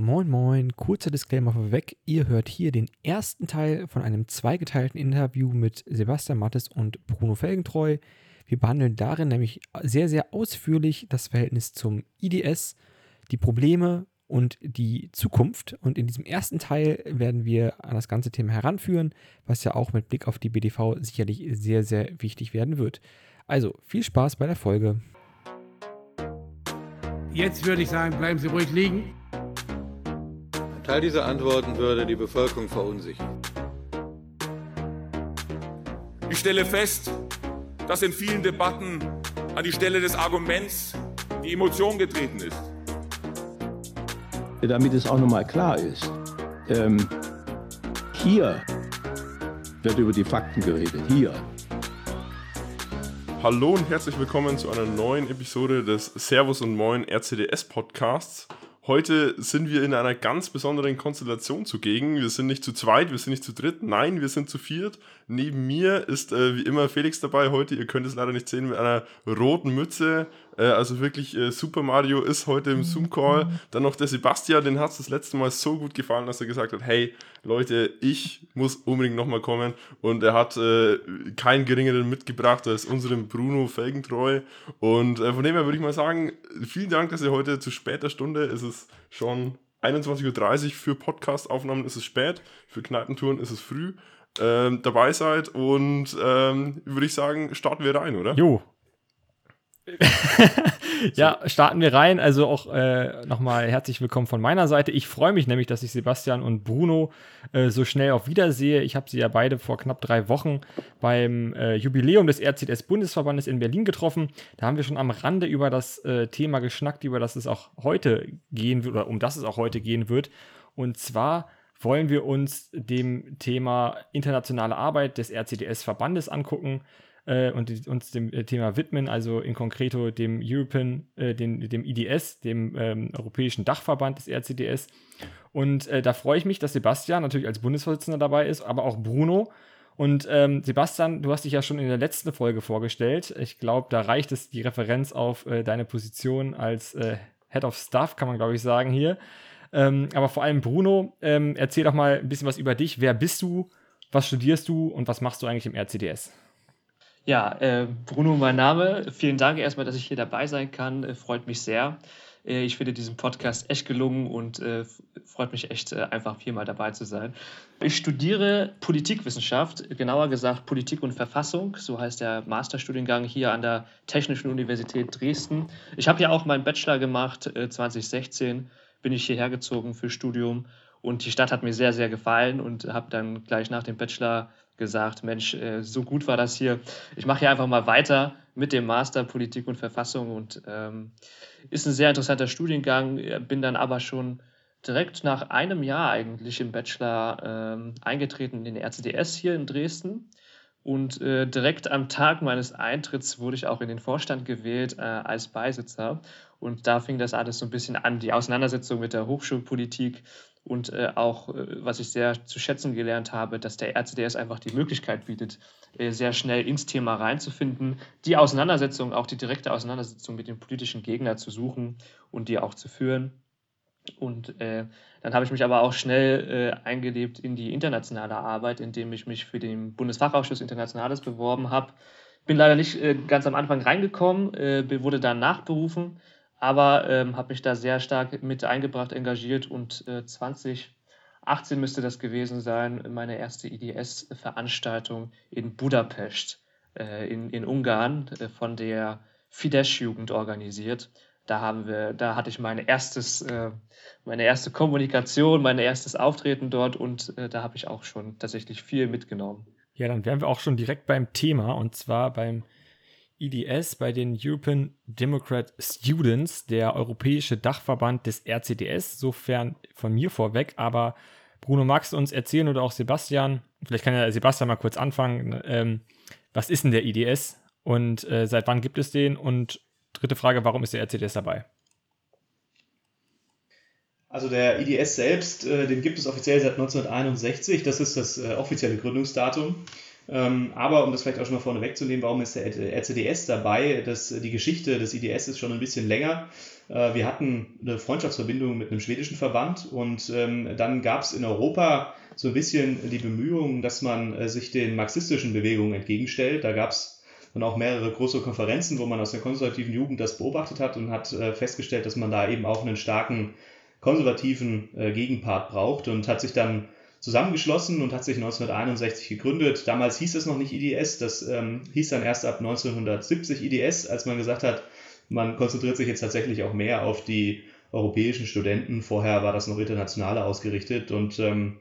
Moin Moin, kurzer Disclaimer vorweg. Ihr hört hier den ersten Teil von einem zweigeteilten Interview mit Sebastian Mattes und Bruno Felgentreu. Wir behandeln darin nämlich sehr, sehr ausführlich das Verhältnis zum IDS, die Probleme und die Zukunft. Und in diesem ersten Teil werden wir an das ganze Thema heranführen, was ja auch mit Blick auf die BDV sicherlich sehr, sehr wichtig werden wird. Also viel Spaß bei der Folge. Jetzt würde ich sagen, bleiben Sie ruhig liegen. Teil dieser Antworten würde die Bevölkerung verunsichern. Ich stelle fest, dass in vielen Debatten an die Stelle des Arguments die Emotion getreten ist. Damit es auch nochmal klar ist, ähm, hier wird über die Fakten geredet, hier. Hallo und herzlich willkommen zu einer neuen Episode des Servus und Moin RCDS Podcasts. Heute sind wir in einer ganz besonderen Konstellation zugegen. Wir sind nicht zu zweit, wir sind nicht zu dritt, nein, wir sind zu viert. Neben mir ist äh, wie immer Felix dabei heute. Ihr könnt es leider nicht sehen mit einer roten Mütze. Äh, also wirklich äh, Super Mario ist heute im Zoom-Call. Dann noch der Sebastian, den hat es das letzte Mal so gut gefallen, dass er gesagt hat, hey Leute, ich muss unbedingt nochmal kommen. Und er hat äh, keinen geringeren mitgebracht als unseren Bruno Felgentreu. Und äh, von dem her würde ich mal sagen, vielen Dank, dass ihr heute zu später Stunde, es ist schon 21.30 Uhr für Podcast-Aufnahmen ist es spät, für Kneipentouren ist es früh ähm, dabei seid und ähm, würde ich sagen, starten wir rein, oder? Jo. ja, starten wir rein. Also auch äh, nochmal herzlich willkommen von meiner Seite. Ich freue mich nämlich, dass ich Sebastian und Bruno äh, so schnell auch wiedersehe. Ich habe sie ja beide vor knapp drei Wochen beim äh, Jubiläum des RCDS-Bundesverbandes in Berlin getroffen. Da haben wir schon am Rande über das äh, Thema geschnackt, über das es auch heute gehen wird, oder um das es auch heute gehen wird. Und zwar wollen wir uns dem Thema internationale Arbeit des RCDS-Verbandes angucken äh, und uns dem äh, Thema widmen, also in konkreto dem European, äh, dem, dem IDS, dem ähm, Europäischen Dachverband des RCDS. Und äh, da freue ich mich, dass Sebastian natürlich als Bundesvorsitzender dabei ist, aber auch Bruno. Und ähm, Sebastian, du hast dich ja schon in der letzten Folge vorgestellt. Ich glaube, da reicht es die Referenz auf äh, deine Position als äh, Head of Staff, kann man glaube ich sagen hier. Ähm, aber vor allem Bruno, ähm, erzähl doch mal ein bisschen was über dich. Wer bist du? Was studierst du und was machst du eigentlich im RCDS? Ja, äh, Bruno, mein Name. Vielen Dank erstmal, dass ich hier dabei sein kann. Äh, freut mich sehr. Äh, ich finde diesen Podcast echt gelungen und äh, freut mich echt äh, einfach viermal dabei zu sein. Ich studiere Politikwissenschaft, genauer gesagt Politik und Verfassung, so heißt der Masterstudiengang hier an der Technischen Universität Dresden. Ich habe ja auch meinen Bachelor gemacht 2016 äh, bin ich hierher gezogen für Studium und die Stadt hat mir sehr, sehr gefallen und habe dann gleich nach dem Bachelor gesagt, Mensch, äh, so gut war das hier. Ich mache hier einfach mal weiter mit dem Master Politik und Verfassung und ähm, ist ein sehr interessanter Studiengang. Bin dann aber schon direkt nach einem Jahr eigentlich im Bachelor ähm, eingetreten in den RCDS hier in Dresden. Und äh, direkt am Tag meines Eintritts wurde ich auch in den Vorstand gewählt äh, als Beisitzer. Und da fing das alles so ein bisschen an, die Auseinandersetzung mit der Hochschulpolitik und äh, auch, äh, was ich sehr zu schätzen gelernt habe, dass der RCDS einfach die Möglichkeit bietet, äh, sehr schnell ins Thema reinzufinden, die Auseinandersetzung, auch die direkte Auseinandersetzung mit dem politischen Gegner zu suchen und die auch zu führen. Und äh, dann habe ich mich aber auch schnell äh, eingelebt in die internationale Arbeit, indem ich mich für den Bundesfachausschuss Internationales beworben habe. Bin leider nicht äh, ganz am Anfang reingekommen, äh, wurde dann nachberufen, aber ähm, habe mich da sehr stark mit eingebracht, engagiert und äh, 2018 müsste das gewesen sein, meine erste IDS-Veranstaltung in Budapest äh, in, in Ungarn äh, von der Fidesz-Jugend organisiert. Da haben wir, da hatte ich mein erstes, äh, meine erste Kommunikation, mein erstes Auftreten dort und äh, da habe ich auch schon tatsächlich viel mitgenommen. Ja, dann wären wir auch schon direkt beim Thema und zwar beim IDS bei den European Democrat Students, der europäische Dachverband des RCDS, sofern von mir vorweg. Aber Bruno, magst du uns erzählen oder auch Sebastian? Vielleicht kann ja Sebastian mal kurz anfangen. Ähm, was ist denn der IDS und äh, seit wann gibt es den? Und dritte Frage, warum ist der RCDS dabei? Also der IDS selbst, äh, den gibt es offiziell seit 1961. Das ist das äh, offizielle Gründungsdatum. Ähm, aber um das vielleicht auch schon mal vorne wegzunehmen, warum ist der RCDS dabei? Das, die Geschichte des IDS ist schon ein bisschen länger. Äh, wir hatten eine Freundschaftsverbindung mit einem schwedischen Verband und ähm, dann gab es in Europa so ein bisschen die Bemühungen, dass man äh, sich den marxistischen Bewegungen entgegenstellt. Da gab es dann auch mehrere große Konferenzen, wo man aus der konservativen Jugend das beobachtet hat und hat äh, festgestellt, dass man da eben auch einen starken konservativen äh, Gegenpart braucht und hat sich dann zusammengeschlossen und hat sich 1961 gegründet. Damals hieß es noch nicht IDS, das ähm, hieß dann erst ab 1970 IDS, als man gesagt hat, man konzentriert sich jetzt tatsächlich auch mehr auf die europäischen Studenten. Vorher war das noch internationaler ausgerichtet und ähm,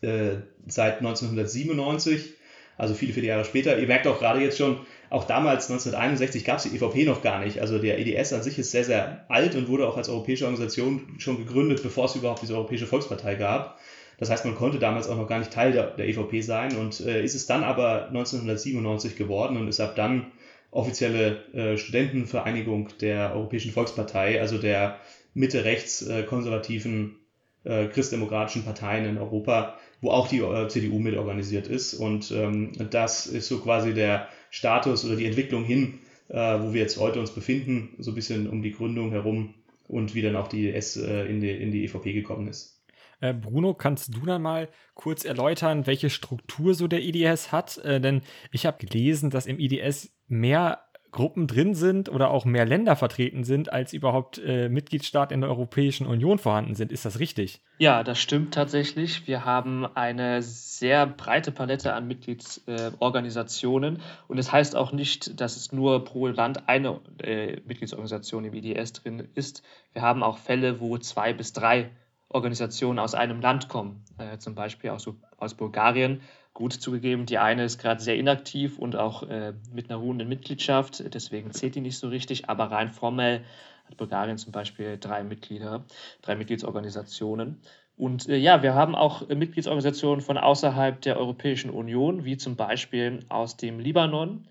äh, seit 1997 also viele, viele Jahre später. Ihr merkt auch gerade jetzt schon, auch damals 1961 gab es die EVP noch gar nicht. Also der EDS an sich ist sehr, sehr alt und wurde auch als europäische Organisation schon gegründet, bevor es überhaupt diese Europäische Volkspartei gab. Das heißt, man konnte damals auch noch gar nicht Teil der, der EVP sein und äh, ist es dann aber 1997 geworden und ist ab dann offizielle äh, Studentenvereinigung der Europäischen Volkspartei, also der Mitte-rechts äh, konservativen äh, christdemokratischen Parteien in Europa wo auch die äh, CDU mit organisiert ist. Und ähm, das ist so quasi der Status oder die Entwicklung hin, äh, wo wir jetzt heute uns befinden, so ein bisschen um die Gründung herum und wie dann auch die S äh, in, die, in die EVP gekommen ist. Äh, Bruno, kannst du dann mal kurz erläutern, welche Struktur so der IDS hat? Äh, denn ich habe gelesen, dass im IDS mehr Gruppen drin sind oder auch mehr Länder vertreten sind, als überhaupt äh, Mitgliedstaaten in der Europäischen Union vorhanden sind. Ist das richtig? Ja, das stimmt tatsächlich. Wir haben eine sehr breite Palette an Mitgliedsorganisationen äh, und es das heißt auch nicht, dass es nur pro Land eine äh, Mitgliedsorganisation im IDS drin ist. Wir haben auch Fälle, wo zwei bis drei Organisationen aus einem Land kommen, äh, zum Beispiel aus, aus Bulgarien Gut zugegeben, die eine ist gerade sehr inaktiv und auch äh, mit einer ruhenden Mitgliedschaft, deswegen zählt die nicht so richtig, aber rein formell hat Bulgarien zum Beispiel drei Mitglieder, drei Mitgliedsorganisationen. Und äh, ja, wir haben auch Mitgliedsorganisationen von außerhalb der Europäischen Union, wie zum Beispiel aus dem Libanon,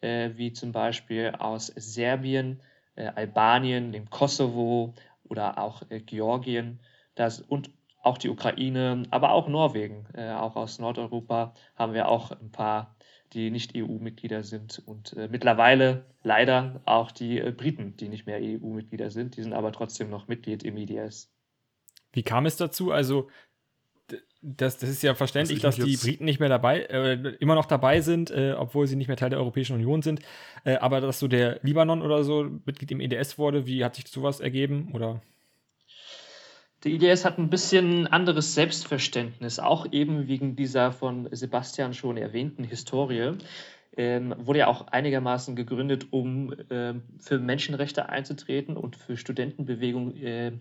äh, wie zum Beispiel aus Serbien, äh, Albanien, dem Kosovo oder auch äh, Georgien. Das, und auch die Ukraine, aber auch Norwegen, äh, auch aus Nordeuropa haben wir auch ein paar, die nicht EU-Mitglieder sind und äh, mittlerweile leider auch die äh, Briten, die nicht mehr EU-Mitglieder sind, die sind aber trotzdem noch Mitglied im IDS. Wie kam es dazu? Also das, das ist ja verständlich, dass die Briten nicht mehr dabei, äh, immer noch dabei sind, äh, obwohl sie nicht mehr Teil der Europäischen Union sind. Äh, aber dass so der Libanon oder so Mitglied im EDS wurde, wie hat sich sowas ergeben? Oder? Der IDS hat ein bisschen anderes Selbstverständnis, auch eben wegen dieser von Sebastian schon erwähnten Historie. Ähm, wurde ja auch einigermaßen gegründet, um äh, für Menschenrechte einzutreten und für Studentenbewegungen, äh,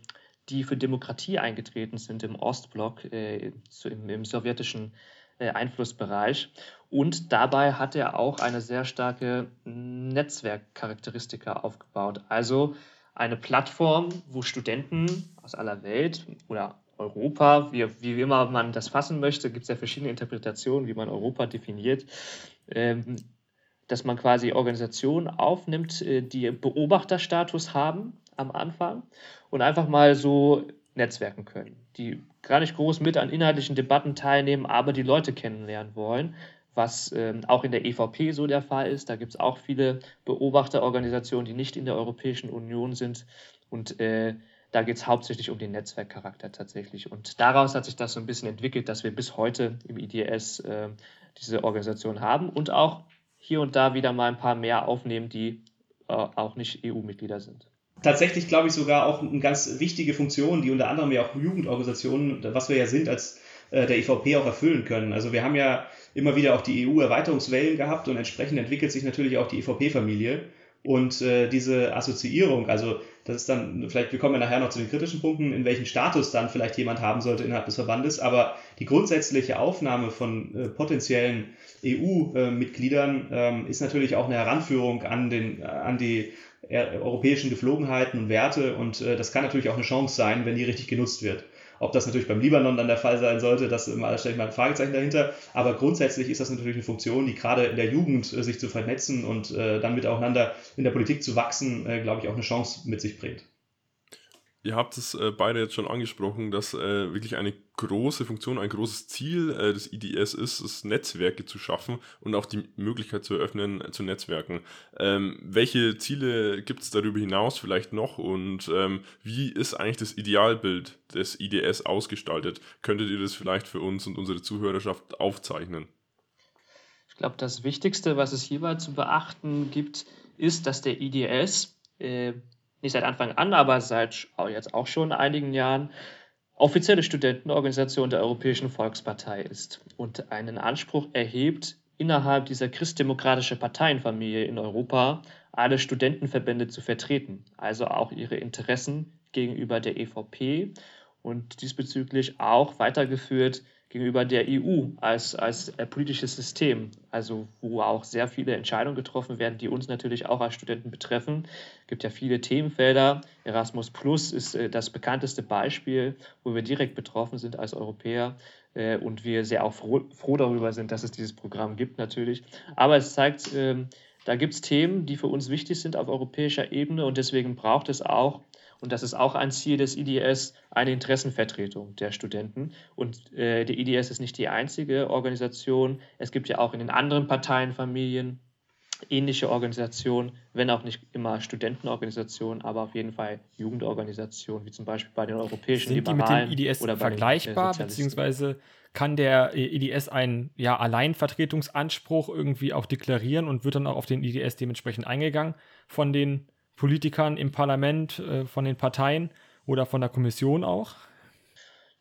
die für Demokratie eingetreten sind im Ostblock, äh, zu, im, im, sowjetischen äh, Einflussbereich. Und dabei hat er auch eine sehr starke Netzwerkcharakteristika aufgebaut. Also eine Plattform, wo Studenten aus aller Welt oder Europa, wie, wie immer man das fassen möchte, gibt es ja verschiedene Interpretationen, wie man Europa definiert, ähm, dass man quasi Organisationen aufnimmt, äh, die Beobachterstatus haben am Anfang und einfach mal so netzwerken können, die gar nicht groß mit an inhaltlichen Debatten teilnehmen, aber die Leute kennenlernen wollen was ähm, auch in der EVP so der Fall ist. Da gibt es auch viele Beobachterorganisationen, die nicht in der Europäischen Union sind. Und äh, da geht es hauptsächlich um den Netzwerkcharakter tatsächlich. Und daraus hat sich das so ein bisschen entwickelt, dass wir bis heute im IDS äh, diese Organisation haben und auch hier und da wieder mal ein paar mehr aufnehmen, die äh, auch nicht EU-Mitglieder sind. Tatsächlich glaube ich sogar auch eine ganz wichtige Funktion, die unter anderem ja auch Jugendorganisationen, was wir ja sind, als äh, der EVP auch erfüllen können. Also wir haben ja immer wieder auch die EU-Erweiterungswellen gehabt und entsprechend entwickelt sich natürlich auch die EVP-Familie. Und äh, diese Assoziierung, also das ist dann, vielleicht, wir kommen ja nachher noch zu den kritischen Punkten, in welchen Status dann vielleicht jemand haben sollte innerhalb des Verbandes, aber die grundsätzliche Aufnahme von äh, potenziellen EU-Mitgliedern ähm, ist natürlich auch eine Heranführung an, den, an die äh, europäischen Geflogenheiten und Werte und äh, das kann natürlich auch eine Chance sein, wenn die richtig genutzt wird. Ob das natürlich beim Libanon dann der Fall sein sollte, das da stelle ich mal ein Fragezeichen dahinter. Aber grundsätzlich ist das natürlich eine Funktion, die gerade in der Jugend äh, sich zu vernetzen und äh, dann miteinander in der Politik zu wachsen, äh, glaube ich, auch eine Chance mit sich bringt. Ihr habt es äh, beide jetzt schon angesprochen, dass äh, wirklich eine große Funktion, ein großes Ziel äh, des IDS ist, es Netzwerke zu schaffen und auch die Möglichkeit zu eröffnen, äh, zu Netzwerken. Ähm, welche Ziele gibt es darüber hinaus vielleicht noch und ähm, wie ist eigentlich das Idealbild des IDS ausgestaltet? Könntet ihr das vielleicht für uns und unsere Zuhörerschaft aufzeichnen? Ich glaube, das Wichtigste, was es hierbei zu beachten gibt, ist, dass der IDS äh, nicht seit Anfang an, aber seit jetzt auch schon einigen Jahren offizielle Studentenorganisation der Europäischen Volkspartei ist und einen Anspruch erhebt, innerhalb dieser christdemokratischen Parteienfamilie in Europa alle Studentenverbände zu vertreten, also auch ihre Interessen gegenüber der EVP und diesbezüglich auch weitergeführt gegenüber der EU als, als äh, politisches System, also wo auch sehr viele Entscheidungen getroffen werden, die uns natürlich auch als Studenten betreffen. Es gibt ja viele Themenfelder. Erasmus Plus ist äh, das bekannteste Beispiel, wo wir direkt betroffen sind als Europäer äh, und wir sehr auch froh, froh, darüber sind, dass es dieses Programm gibt natürlich. Aber es zeigt, ähm, da gibt es Themen, die für uns wichtig sind auf europäischer Ebene und deswegen braucht es auch und das ist auch ein Ziel des IDS, eine Interessenvertretung der Studenten. Und äh, der IDS ist nicht die einzige Organisation. Es gibt ja auch in den anderen Parteienfamilien ähnliche Organisationen, wenn auch nicht immer Studentenorganisationen, aber auf jeden Fall Jugendorganisationen, wie zum Beispiel bei den europäischen Sind Liberalen die mit dem IDS oder vergleichbar, den, äh, beziehungsweise kann der IDS einen ja, Alleinvertretungsanspruch irgendwie auch deklarieren und wird dann auch auf den IDS dementsprechend eingegangen von den Politikern im Parlament, äh, von den Parteien oder von der Kommission auch?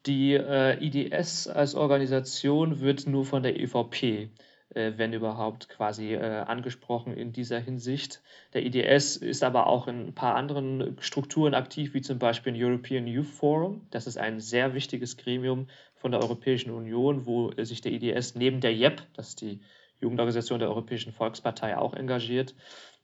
Die äh, IDS als Organisation wird nur von der EVP, äh, wenn überhaupt, quasi äh, angesprochen in dieser Hinsicht. Der IDS ist aber auch in ein paar anderen Strukturen aktiv, wie zum Beispiel im European Youth Forum. Das ist ein sehr wichtiges Gremium von der Europäischen Union, wo sich der IDS neben der JEP, das ist die Jugendorganisation der Europäischen Volkspartei, auch engagiert.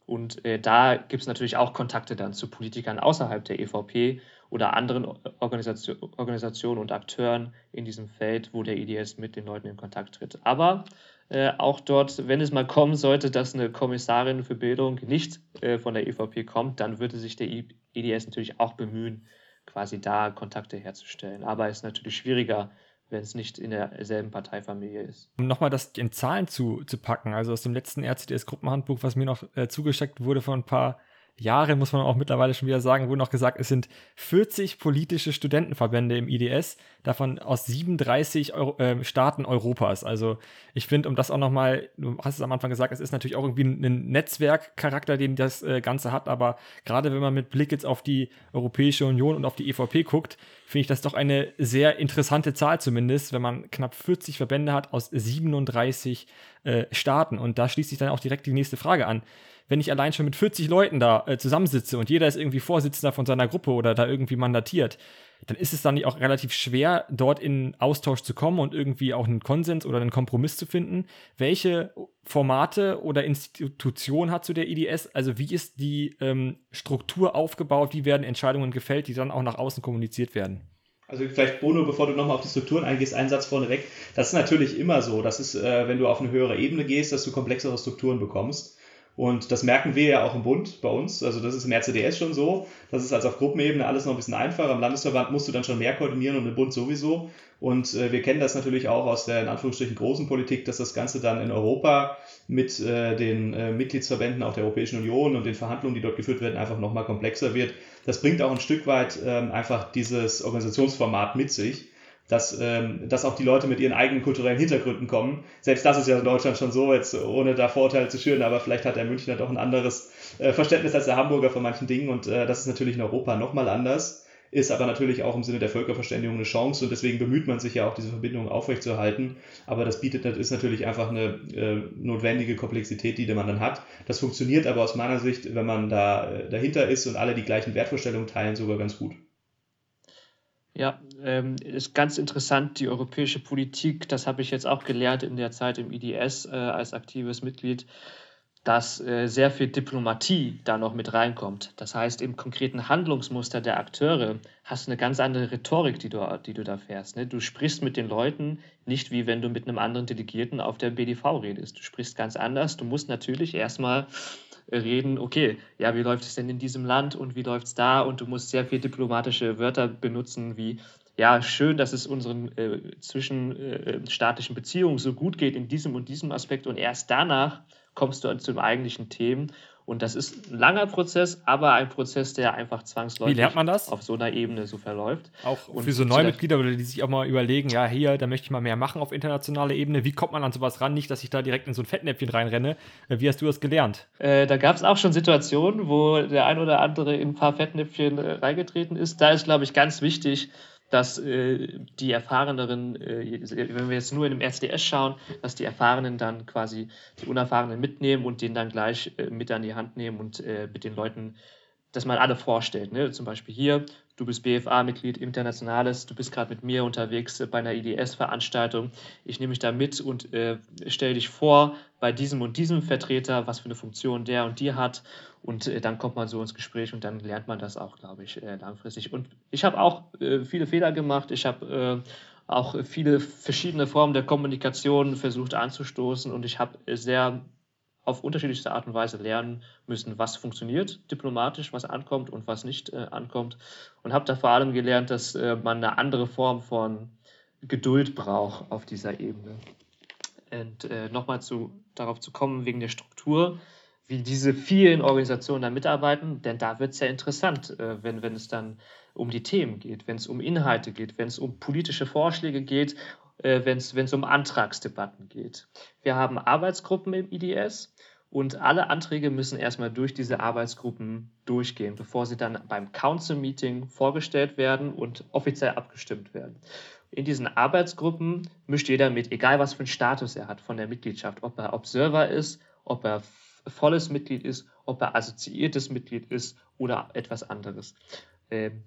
Und äh, da gibt es natürlich auch Kontakte dann zu Politikern außerhalb der EVP oder anderen Organisation, Organisationen und Akteuren in diesem Feld, wo der IDS mit den Leuten in Kontakt tritt. Aber äh, auch dort, wenn es mal kommen sollte, dass eine Kommissarin für Bildung nicht äh, von der EVP kommt, dann würde sich der IDS natürlich auch bemühen, quasi da Kontakte herzustellen. Aber es ist natürlich schwieriger, wenn es nicht in derselben Parteifamilie ist. Um nochmal das in Zahlen zu, zu packen, also aus dem letzten RCDS-Gruppenhandbuch, was mir noch äh, zugeschickt wurde von ein paar Jahre, muss man auch mittlerweile schon wieder sagen, wurde noch gesagt, es sind 40 politische Studentenverbände im IDS, davon aus 37 Euro, äh, Staaten Europas. Also ich finde, um das auch nochmal, du hast es am Anfang gesagt, es ist natürlich auch irgendwie ein Netzwerkcharakter, den das äh, Ganze hat, aber gerade wenn man mit Blick jetzt auf die Europäische Union und auf die EVP guckt, finde ich das doch eine sehr interessante Zahl zumindest, wenn man knapp 40 Verbände hat aus 37 äh, Staaten. Und da schließt sich dann auch direkt die nächste Frage an wenn ich allein schon mit 40 Leuten da äh, zusammensitze und jeder ist irgendwie Vorsitzender von seiner Gruppe oder da irgendwie mandatiert, dann ist es dann auch relativ schwer, dort in Austausch zu kommen und irgendwie auch einen Konsens oder einen Kompromiss zu finden. Welche Formate oder Institutionen hat zu der IDS? Also wie ist die ähm, Struktur aufgebaut? Wie werden Entscheidungen gefällt, die dann auch nach außen kommuniziert werden? Also vielleicht Bono, bevor du nochmal auf die Strukturen eingehst, ein Satz vorneweg. Das ist natürlich immer so. Das ist, äh, wenn du auf eine höhere Ebene gehst, dass du komplexere Strukturen bekommst. Und das merken wir ja auch im Bund bei uns. Also das ist im RCDS schon so. Das ist also auf Gruppenebene alles noch ein bisschen einfacher. Im Landesverband musst du dann schon mehr koordinieren und im Bund sowieso. Und äh, wir kennen das natürlich auch aus der in Anführungsstrichen großen Politik, dass das Ganze dann in Europa mit äh, den äh, Mitgliedsverbänden auch der Europäischen Union und den Verhandlungen, die dort geführt werden, einfach nochmal komplexer wird. Das bringt auch ein Stück weit ähm, einfach dieses Organisationsformat mit sich dass, ähm, dass auch die Leute mit ihren eigenen kulturellen Hintergründen kommen. Selbst das ist ja in Deutschland schon so, jetzt ohne da Vorurteile zu schüren, aber vielleicht hat der Münchner doch ein anderes äh, Verständnis als der Hamburger von manchen Dingen und äh, das ist natürlich in Europa nochmal anders, ist aber natürlich auch im Sinne der Völkerverständigung eine Chance und deswegen bemüht man sich ja auch, diese Verbindung aufrechtzuerhalten. Aber das bietet ist natürlich einfach eine äh, notwendige Komplexität, die man dann hat. Das funktioniert aber aus meiner Sicht, wenn man da äh, dahinter ist und alle die gleichen Wertvorstellungen teilen, sogar ganz gut. Ja, ähm, ist ganz interessant, die europäische Politik, das habe ich jetzt auch gelernt in der Zeit im IDS äh, als aktives Mitglied. dass äh, sehr viel Diplomatie da noch mit reinkommt. Das heißt, im konkreten Handlungsmuster der Akteure hast du eine ganz andere Rhetorik, die du, die du da fährst. Ne? Du sprichst mit den Leuten nicht wie wenn du mit einem anderen Delegierten auf der BDV redest. Du sprichst ganz anders. Du musst natürlich erstmal reden, okay, ja, wie läuft es denn in diesem Land und wie läuft es da? Und du musst sehr viel diplomatische Wörter benutzen, wie ja, schön, dass es unseren äh, zwischenstaatlichen äh, Beziehungen so gut geht in diesem und diesem Aspekt. Und erst danach kommst du zu den eigentlichen Themen. Und das ist ein langer Prozess, aber ein Prozess, der einfach zwangsläufig Wie lernt man das? auf so einer Ebene so verläuft. Auch und für so neue Mitglieder, die sich auch mal überlegen, ja, hier, da möchte ich mal mehr machen auf internationaler Ebene. Wie kommt man an sowas ran? Nicht, dass ich da direkt in so ein Fettnäpfchen reinrenne. Äh, wie hast du das gelernt? Äh, da gab es auch schon Situationen, wo der ein oder andere in ein paar Fettnäpfchen äh, reingetreten ist. Da ist, glaube ich, ganz wichtig, dass äh, die Erfahreneren, äh, wenn wir jetzt nur in dem SDS schauen, dass die Erfahrenen dann quasi die Unerfahrenen mitnehmen und den dann gleich äh, mit an die Hand nehmen und äh, mit den Leuten, dass man alle vorstellt. Ne? Zum Beispiel hier, du bist BFA-Mitglied Internationales, du bist gerade mit mir unterwegs äh, bei einer IDS-Veranstaltung. Ich nehme mich da mit und äh, stelle dich vor bei diesem und diesem Vertreter, was für eine Funktion der und die hat und äh, dann kommt man so ins Gespräch und dann lernt man das auch, glaube ich, äh, langfristig. Und ich habe auch äh, viele Fehler gemacht. Ich habe äh, auch viele verschiedene Formen der Kommunikation versucht anzustoßen und ich habe sehr auf unterschiedlichste Art und Weise lernen müssen, was funktioniert diplomatisch, was ankommt und was nicht äh, ankommt. Und habe da vor allem gelernt, dass äh, man eine andere Form von Geduld braucht auf dieser Ebene. Und nochmal zu, darauf zu kommen, wegen der Struktur wie diese vielen Organisationen da mitarbeiten, denn da wird es ja interessant, äh, wenn, wenn es dann um die Themen geht, wenn es um Inhalte geht, wenn es um politische Vorschläge geht, äh, wenn es um Antragsdebatten geht. Wir haben Arbeitsgruppen im IDS und alle Anträge müssen erstmal durch diese Arbeitsgruppen durchgehen, bevor sie dann beim Council Meeting vorgestellt werden und offiziell abgestimmt werden. In diesen Arbeitsgruppen mischt jeder mit, egal was für einen Status er hat von der Mitgliedschaft, ob er Observer ist, ob er volles Mitglied ist, ob er assoziiertes Mitglied ist oder etwas anderes. Ähm,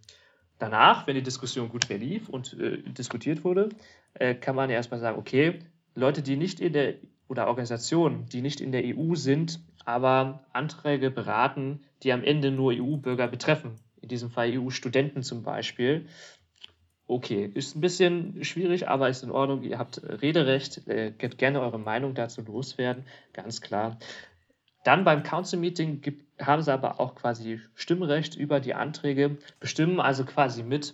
danach, wenn die Diskussion gut verlief und äh, diskutiert wurde, äh, kann man ja erstmal sagen, okay, Leute, die nicht in der oder Organisationen, die nicht in der EU sind, aber Anträge beraten, die am Ende nur EU-Bürger betreffen, in diesem Fall EU-Studenten zum Beispiel. Okay, ist ein bisschen schwierig, aber ist in Ordnung. Ihr habt Rederecht, äh, könnt gerne eure Meinung dazu loswerden, ganz klar. Dann beim Council Meeting gibt, haben sie aber auch quasi Stimmrecht über die Anträge, bestimmen also quasi mit,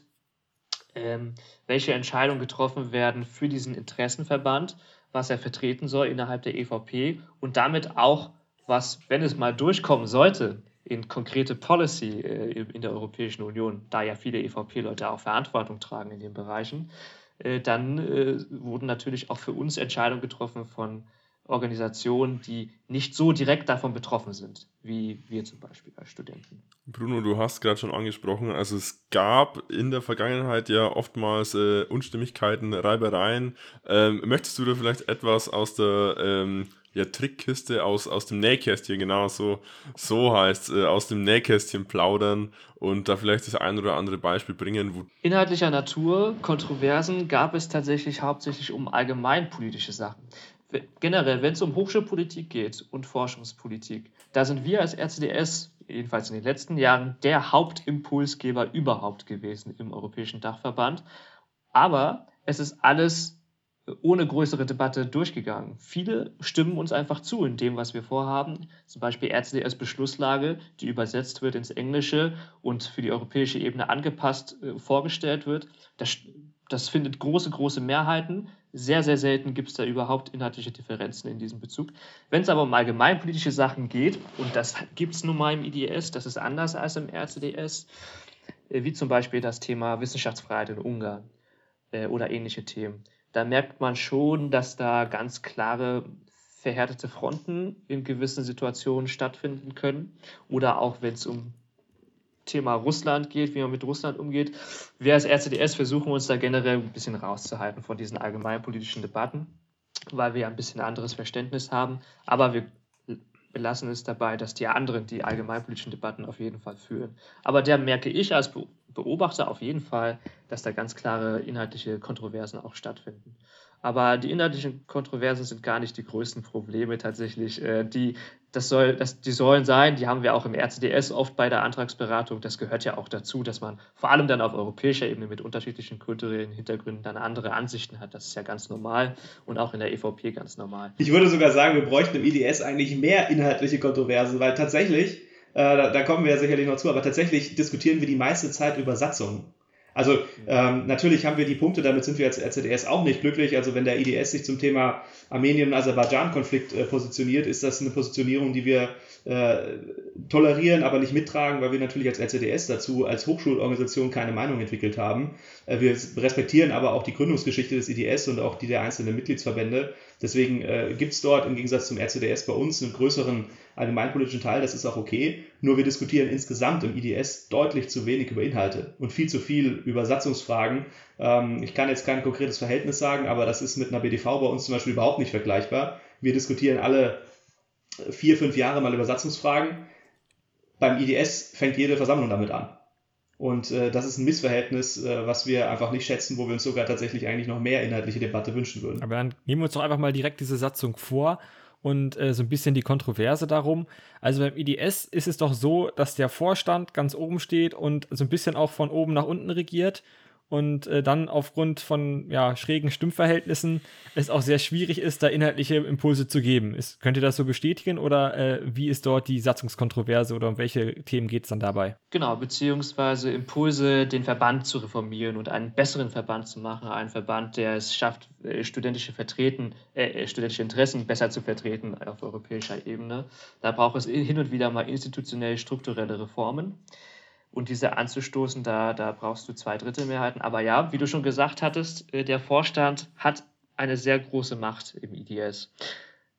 ähm, welche Entscheidungen getroffen werden für diesen Interessenverband, was er vertreten soll innerhalb der EVP und damit auch, was, wenn es mal durchkommen sollte, in konkrete Policy äh, in der Europäischen Union, da ja viele EVP-Leute auch Verantwortung tragen in den Bereichen, äh, dann äh, wurden natürlich auch für uns Entscheidungen getroffen von Organisationen, die nicht so direkt davon betroffen sind, wie wir zum Beispiel als Studenten. Bruno, du hast gerade schon angesprochen, also es gab in der Vergangenheit ja oftmals äh, Unstimmigkeiten, Reibereien. Ähm, möchtest du da vielleicht etwas aus der ähm, ja, Trickkiste, aus, aus dem Nähkästchen, genau so, so heißt äh, aus dem Nähkästchen plaudern und da vielleicht das ein oder andere Beispiel bringen? Wo Inhaltlicher Natur, Kontroversen gab es tatsächlich hauptsächlich um allgemeinpolitische Sachen generell, wenn es um Hochschulpolitik geht und Forschungspolitik, da sind wir als RCDS, jedenfalls in den letzten Jahren, der Hauptimpulsgeber überhaupt gewesen im Europäischen Dachverband. Aber es ist alles ohne größere Debatte durchgegangen. Viele stimmen uns einfach zu in dem, was wir vorhaben. Zum Beispiel RCDS Beschlusslage, die übersetzt wird ins Englische und für die europäische Ebene angepasst äh, vorgestellt wird. Das, das findet große, große Mehrheiten. Sehr, sehr selten gibt es da überhaupt inhaltliche Differenzen in diesem Bezug. Wenn es aber um allgemeinpolitische Sachen geht, und das gibt es nun mal im IDS, das ist anders als im RCDS, äh, wie zum Beispiel das Thema Wissenschaftsfreiheit in Ungarn äh, oder ähnliche Themen, da merkt man schon, dass da ganz klare verhärtete Fronten in gewissen Situationen stattfinden können. Oder auch wenn es um Thema Russland geht, wie man mit Russland umgeht. Wir als RCDS versuchen uns da generell ein bisschen rauszuhalten von diesen allgemeinpolitischen Debatten, weil wir ein bisschen anderes Verständnis haben. Aber wir belassen es dabei, dass die anderen die allgemeinpolitischen Debatten auf jeden Fall führen. Aber da merke ich als Beobachter auf jeden Fall, dass da ganz klare inhaltliche Kontroversen auch stattfinden. Aber die inhaltlichen Kontroversen sind gar nicht die größten Probleme tatsächlich. Äh, die, das soll, das, die sollen sein, die haben wir auch im RCDS oft bei der Antragsberatung. Das gehört ja auch dazu, dass man vor allem dann auf europäischer Ebene mit unterschiedlichen kulturellen Hintergründen dann andere Ansichten hat. Das ist ja ganz normal und auch in der EVP ganz normal. Ich würde sogar sagen, wir bräuchten im IDS eigentlich mehr inhaltliche Kontroversen, weil tatsächlich, äh, da, da kommen wir ja sicherlich noch zu, aber tatsächlich diskutieren wir die meiste Zeit über Satzungen. Also ähm, natürlich haben wir die Punkte, damit sind wir als RCDS auch nicht glücklich. Also wenn der IDS sich zum Thema Armenien- und Aserbaidschan-Konflikt äh, positioniert, ist das eine Positionierung, die wir äh, tolerieren, aber nicht mittragen, weil wir natürlich als RCDS dazu als Hochschulorganisation keine Meinung entwickelt haben. Äh, wir respektieren aber auch die Gründungsgeschichte des IDS und auch die der einzelnen Mitgliedsverbände. Deswegen äh, gibt es dort im Gegensatz zum RCDS bei uns einen größeren allgemeinpolitischen Teil, das ist auch okay. Nur wir diskutieren insgesamt im IDS deutlich zu wenig über Inhalte und viel zu viel über Satzungsfragen. Ähm, ich kann jetzt kein konkretes Verhältnis sagen, aber das ist mit einer BDV bei uns zum Beispiel überhaupt nicht vergleichbar. Wir diskutieren alle vier, fünf Jahre mal über Satzungsfragen. Beim IDS fängt jede Versammlung damit an. Und äh, das ist ein Missverhältnis, äh, was wir einfach nicht schätzen, wo wir uns sogar tatsächlich eigentlich noch mehr inhaltliche Debatte wünschen würden. Aber dann nehmen wir uns doch einfach mal direkt diese Satzung vor und äh, so ein bisschen die Kontroverse darum. Also beim IDS ist es doch so, dass der Vorstand ganz oben steht und so ein bisschen auch von oben nach unten regiert und äh, dann aufgrund von ja, schrägen Stimmverhältnissen es auch sehr schwierig ist, da inhaltliche Impulse zu geben. Ist, könnt ihr das so bestätigen oder äh, wie ist dort die Satzungskontroverse oder um welche Themen geht es dann dabei? Genau, beziehungsweise Impulse, den Verband zu reformieren und einen besseren Verband zu machen, einen Verband, der es schafft, äh, studentische Vertreten, äh, äh, studentische Interessen besser zu vertreten auf europäischer Ebene. Da braucht es hin und wieder mal institutionell strukturelle Reformen und diese anzustoßen, da, da brauchst du zwei Drittel Mehrheiten. Aber ja, wie du schon gesagt hattest, äh, der Vorstand hat eine sehr große Macht im IDS.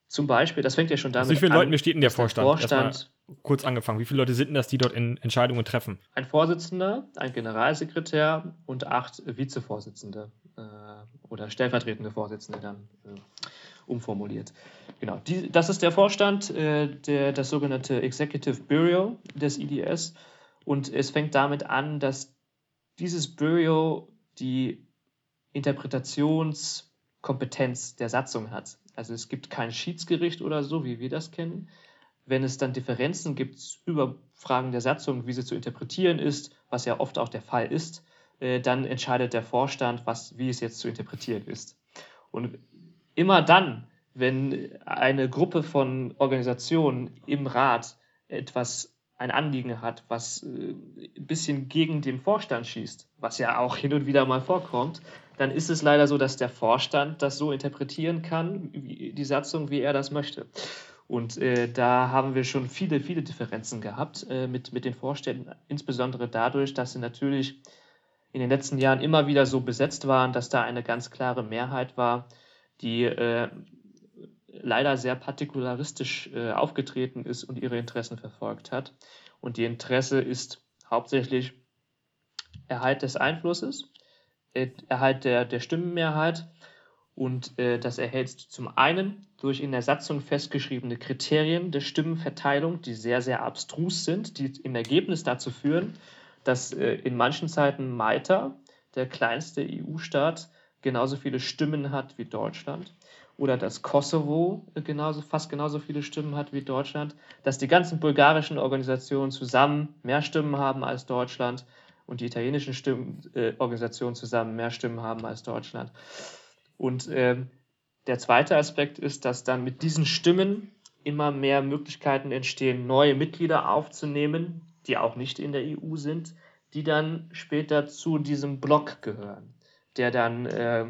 Zum Beispiel, das fängt ja schon damit an. Wie viele an, Leuten besteht denn der Vorstand? Vorstand kurz angefangen. Wie viele Leute sind denn das, die dort in Entscheidungen treffen? Ein Vorsitzender, ein Generalsekretär und acht Vizevorsitzende äh, oder stellvertretende Vorsitzende dann äh, umformuliert. Genau, die, das ist der Vorstand, äh, der, das sogenannte Executive Bureau des IDS. Und es fängt damit an, dass dieses Bureau die Interpretationskompetenz der Satzung hat. Also es gibt kein Schiedsgericht oder so, wie wir das kennen. Wenn es dann Differenzen gibt über Fragen der Satzung, wie sie zu interpretieren ist, was ja oft auch der Fall ist, äh, dann entscheidet der Vorstand, was, wie es jetzt zu interpretieren ist. Und immer dann, wenn eine Gruppe von Organisationen im Rat etwas ein Anliegen hat, was äh, ein bisschen gegen den Vorstand schießt, was ja auch hin und wieder mal vorkommt, dann ist es leider so, dass der Vorstand das so interpretieren kann, wie, die Satzung, wie er das möchte. Und äh, da haben wir schon viele, viele Differenzen gehabt äh, mit, mit den Vorständen, insbesondere dadurch, dass sie natürlich in den letzten Jahren immer wieder so besetzt waren, dass da eine ganz klare Mehrheit war, die äh, leider sehr partikularistisch äh, aufgetreten ist und ihre Interessen verfolgt hat. Und die Interesse ist hauptsächlich Erhalt des Einflusses, äh, Erhalt der, der Stimmenmehrheit und äh, das erhält zum einen durch in der Satzung festgeschriebene Kriterien der Stimmenverteilung, die sehr, sehr abstrus sind, die im Ergebnis dazu führen, dass äh, in manchen Zeiten Malta, der kleinste EU-Staat, genauso viele Stimmen hat wie Deutschland oder dass Kosovo genauso, fast genauso viele Stimmen hat wie Deutschland, dass die ganzen bulgarischen Organisationen zusammen mehr Stimmen haben als Deutschland und die italienischen Stimmen, äh, Organisationen zusammen mehr Stimmen haben als Deutschland. Und äh, der zweite Aspekt ist, dass dann mit diesen Stimmen immer mehr Möglichkeiten entstehen, neue Mitglieder aufzunehmen, die auch nicht in der EU sind, die dann später zu diesem Block gehören, der dann äh,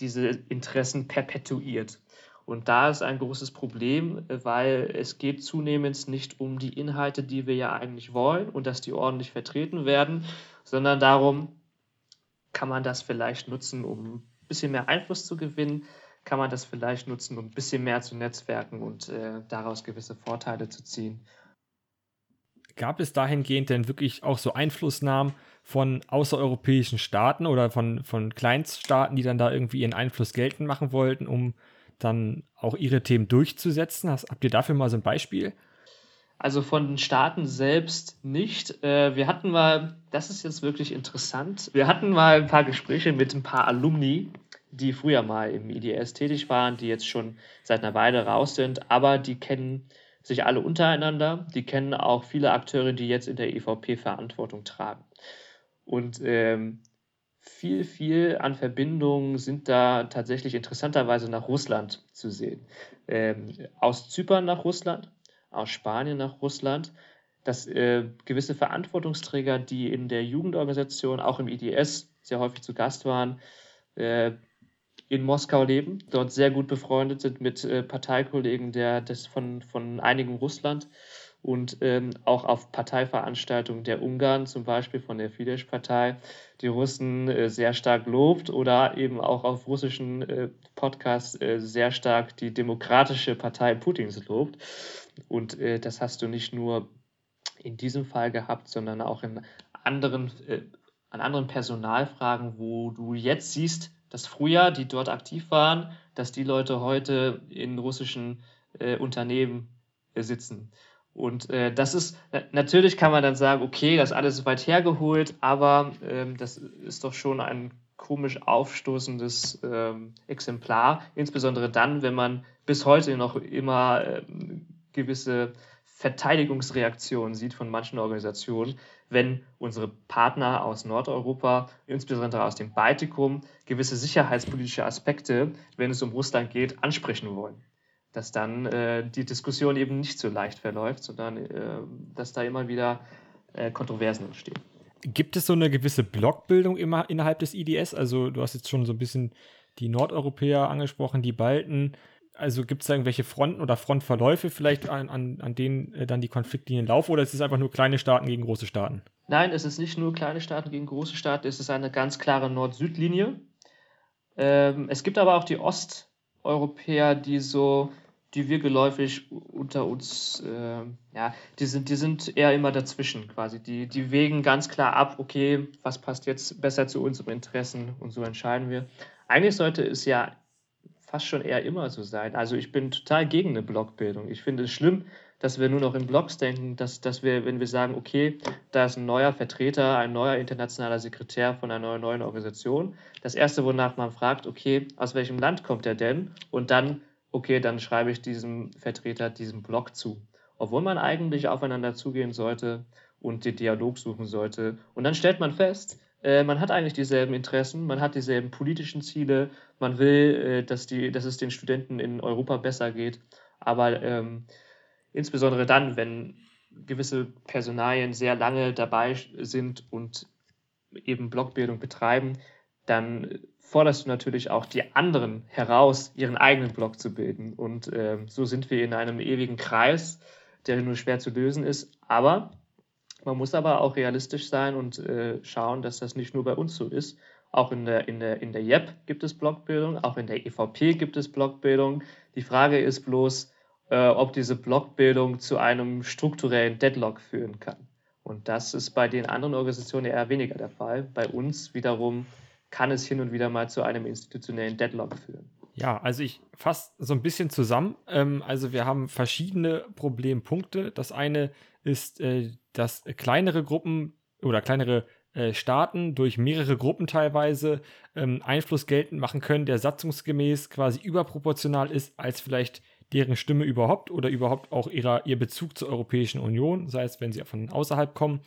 diese Interessen perpetuiert. Und da ist ein großes Problem, weil es geht zunehmend nicht um die Inhalte, die wir ja eigentlich wollen und dass die ordentlich vertreten werden, sondern darum, kann man das vielleicht nutzen, um ein bisschen mehr Einfluss zu gewinnen, kann man das vielleicht nutzen, um ein bisschen mehr zu netzwerken und äh, daraus gewisse Vorteile zu ziehen. Gab es dahingehend denn wirklich auch so Einflussnahmen von außereuropäischen Staaten oder von, von Kleinststaaten, die dann da irgendwie ihren Einfluss geltend machen wollten, um dann auch ihre Themen durchzusetzen? Hast, habt ihr dafür mal so ein Beispiel? Also von den Staaten selbst nicht. Äh, wir hatten mal, das ist jetzt wirklich interessant, wir hatten mal ein paar Gespräche mit ein paar Alumni die früher mal im IDS tätig waren, die jetzt schon seit einer Weile raus sind, aber die kennen sich alle untereinander, die kennen auch viele Akteure, die jetzt in der EVP Verantwortung tragen. Und ähm, viel, viel an Verbindungen sind da tatsächlich interessanterweise nach Russland zu sehen. Ähm, aus Zypern nach Russland, aus Spanien nach Russland, dass äh, gewisse Verantwortungsträger, die in der Jugendorganisation, auch im IDS, sehr häufig zu Gast waren, äh, in Moskau leben, dort sehr gut befreundet sind mit äh, Parteikollegen der, des, von, von einigen Russland und ähm, auch auf Parteiveranstaltungen der Ungarn, zum Beispiel von der Fidesz-Partei, die Russen äh, sehr stark lobt oder eben auch auf russischen äh, Podcasts äh, sehr stark die demokratische Partei Putins lobt. Und äh, das hast du nicht nur in diesem Fall gehabt, sondern auch in anderen, äh, an anderen Personalfragen, wo du jetzt siehst, dass früher, die dort aktiv waren, dass die Leute heute in russischen äh, Unternehmen sitzen. Und äh, das ist, natürlich kann man dann sagen, okay, das ist alles weit hergeholt, aber ähm, das ist doch schon ein komisch aufstoßendes ähm, Exemplar, insbesondere dann, wenn man bis heute noch immer ähm, gewisse Verteidigungsreaktionen sieht von manchen Organisationen, wenn unsere Partner aus Nordeuropa, insbesondere aus dem Baltikum, gewisse sicherheitspolitische Aspekte, wenn es um Russland geht, ansprechen wollen dass dann äh, die Diskussion eben nicht so leicht verläuft, sondern äh, dass da immer wieder äh, Kontroversen entstehen. Gibt es so eine gewisse Blockbildung immer innerhalb des IDS? Also du hast jetzt schon so ein bisschen die Nordeuropäer angesprochen, die Balten. Also gibt es da irgendwelche Fronten oder Frontverläufe vielleicht, an, an, an denen äh, dann die Konfliktlinien laufen oder ist es einfach nur kleine Staaten gegen große Staaten? Nein, es ist nicht nur kleine Staaten gegen große Staaten, es ist eine ganz klare Nord-Süd-Linie. Ähm, es gibt aber auch die Osteuropäer, die so die wir geläufig unter uns, äh, ja, die sind, die sind eher immer dazwischen quasi. Die, die wägen ganz klar ab, okay, was passt jetzt besser zu unseren Interessen und so entscheiden wir. Eigentlich sollte es ja fast schon eher immer so sein. Also ich bin total gegen eine Blockbildung. Ich finde es schlimm, dass wir nur noch in Blocks denken, dass, dass wir, wenn wir sagen, okay, da ist ein neuer Vertreter, ein neuer internationaler Sekretär von einer neuen Organisation, das Erste, wonach man fragt, okay, aus welchem Land kommt er denn? Und dann okay, dann schreibe ich diesem Vertreter diesen Blog zu. Obwohl man eigentlich aufeinander zugehen sollte und den Dialog suchen sollte. Und dann stellt man fest, äh, man hat eigentlich dieselben Interessen, man hat dieselben politischen Ziele, man will, äh, dass, die, dass es den Studenten in Europa besser geht. Aber ähm, insbesondere dann, wenn gewisse Personalien sehr lange dabei sind und eben Blockbildung betreiben, dann forderst du natürlich auch die anderen heraus, ihren eigenen Block zu bilden. Und äh, so sind wir in einem ewigen Kreis, der nur schwer zu lösen ist. Aber man muss aber auch realistisch sein und äh, schauen, dass das nicht nur bei uns so ist. Auch in der, in, der, in der JEP gibt es Blockbildung, auch in der EVP gibt es Blockbildung. Die Frage ist bloß, äh, ob diese Blockbildung zu einem strukturellen Deadlock führen kann. Und das ist bei den anderen Organisationen eher weniger der Fall. Bei uns wiederum kann es hin und wieder mal zu einem institutionellen Deadlock führen. Ja, also ich fasse so ein bisschen zusammen. Ähm, also wir haben verschiedene Problempunkte. Das eine ist, äh, dass kleinere Gruppen oder kleinere äh, Staaten durch mehrere Gruppen teilweise ähm, Einfluss geltend machen können, der satzungsgemäß quasi überproportional ist, als vielleicht deren Stimme überhaupt oder überhaupt auch ihrer, ihr Bezug zur Europäischen Union, sei es, wenn sie von außerhalb kommen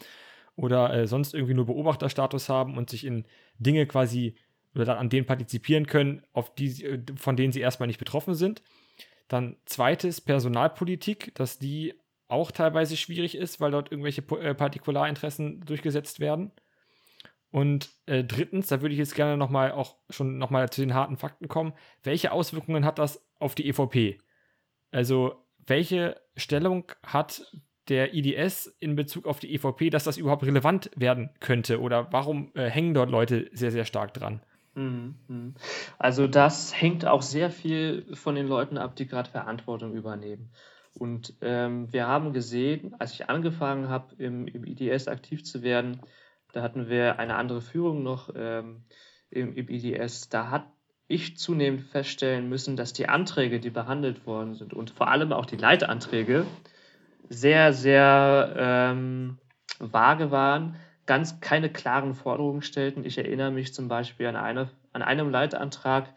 oder äh, sonst irgendwie nur Beobachterstatus haben und sich in Dinge quasi oder dann an denen partizipieren können, auf die, äh, von denen sie erstmal nicht betroffen sind. Dann zweites Personalpolitik, dass die auch teilweise schwierig ist, weil dort irgendwelche äh, Partikularinteressen durchgesetzt werden. Und äh, drittens, da würde ich jetzt gerne nochmal auch schon nochmal zu den harten Fakten kommen. Welche Auswirkungen hat das auf die EVP? Also, welche Stellung hat der IDS in Bezug auf die EVP, dass das überhaupt relevant werden könnte? Oder warum äh, hängen dort Leute sehr, sehr stark dran? Mhm, mhm. Also das hängt auch sehr viel von den Leuten ab, die gerade Verantwortung übernehmen. Und ähm, wir haben gesehen, als ich angefangen habe, im, im, IDS aktiv zu werden, da hatten wir eine andere Führung noch ähm, im, im IDS. Da hat ich zunehmend feststellen müssen, dass die Anträge, die behandelt worden sind und vor allem auch die Leitanträge, sehr, sehr ähm, vage waren, ganz keine klaren Forderungen stellten. Ich erinnere mich zum Beispiel an, eine, an einem Leitantrag,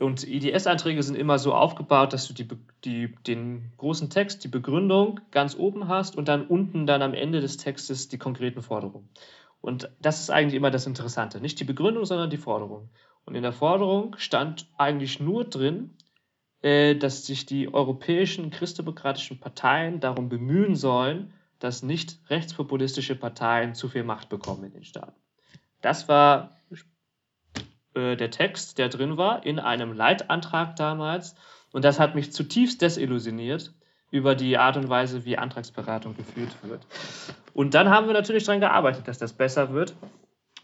und IDS-Anträge sind immer so aufgebaut, dass du die, die, den großen Text, die Begründung ganz oben hast und dann unten dann am Ende des Textes die konkreten Forderungen. Und das ist eigentlich immer das Interessante. Nicht die Begründung, sondern die Forderung. Und in der Forderung stand eigentlich nur drin, äh, dass sich die europäischen christdemokratischen Parteien darum bemühen sollen, dass nicht rechtspopulistische Parteien zu viel Macht bekommen in den Staaten. Das war äh, der Text, der drin war, in einem Leitantrag damals. Und das hat mich zutiefst desillusioniert über die Art und Weise, wie Antragsberatung geführt wird. Und dann haben wir natürlich daran gearbeitet, dass das besser wird.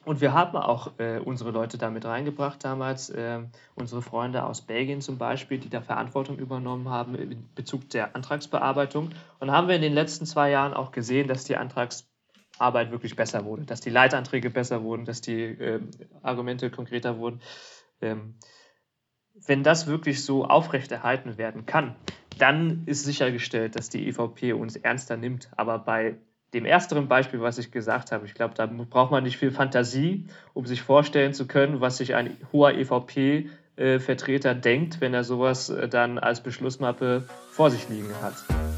Und wir haben auch äh, unsere Leute damit reingebracht damals, äh, unsere Freunde aus Belgien zum Beispiel, die da Verantwortung übernommen haben in Bezug der Antragsbearbeitung. Und haben wir in den letzten zwei Jahren auch gesehen, dass die Antragsbearbeitung Arbeit wirklich besser wurde, dass die Leitanträge besser wurden, dass die äh, Argumente konkreter wurden. Ähm, wenn das wirklich so aufrechterhalten werden kann, dann ist sichergestellt, dass die EVP uns ernster nimmt. Aber bei dem ersteren Beispiel, was ich gesagt habe, ich glaube, da braucht man nicht viel Fantasie, um sich vorstellen zu können, was sich ein hoher EVP-Vertreter denkt, wenn er sowas äh, dann als Beschlussmappe vor sich liegen hat.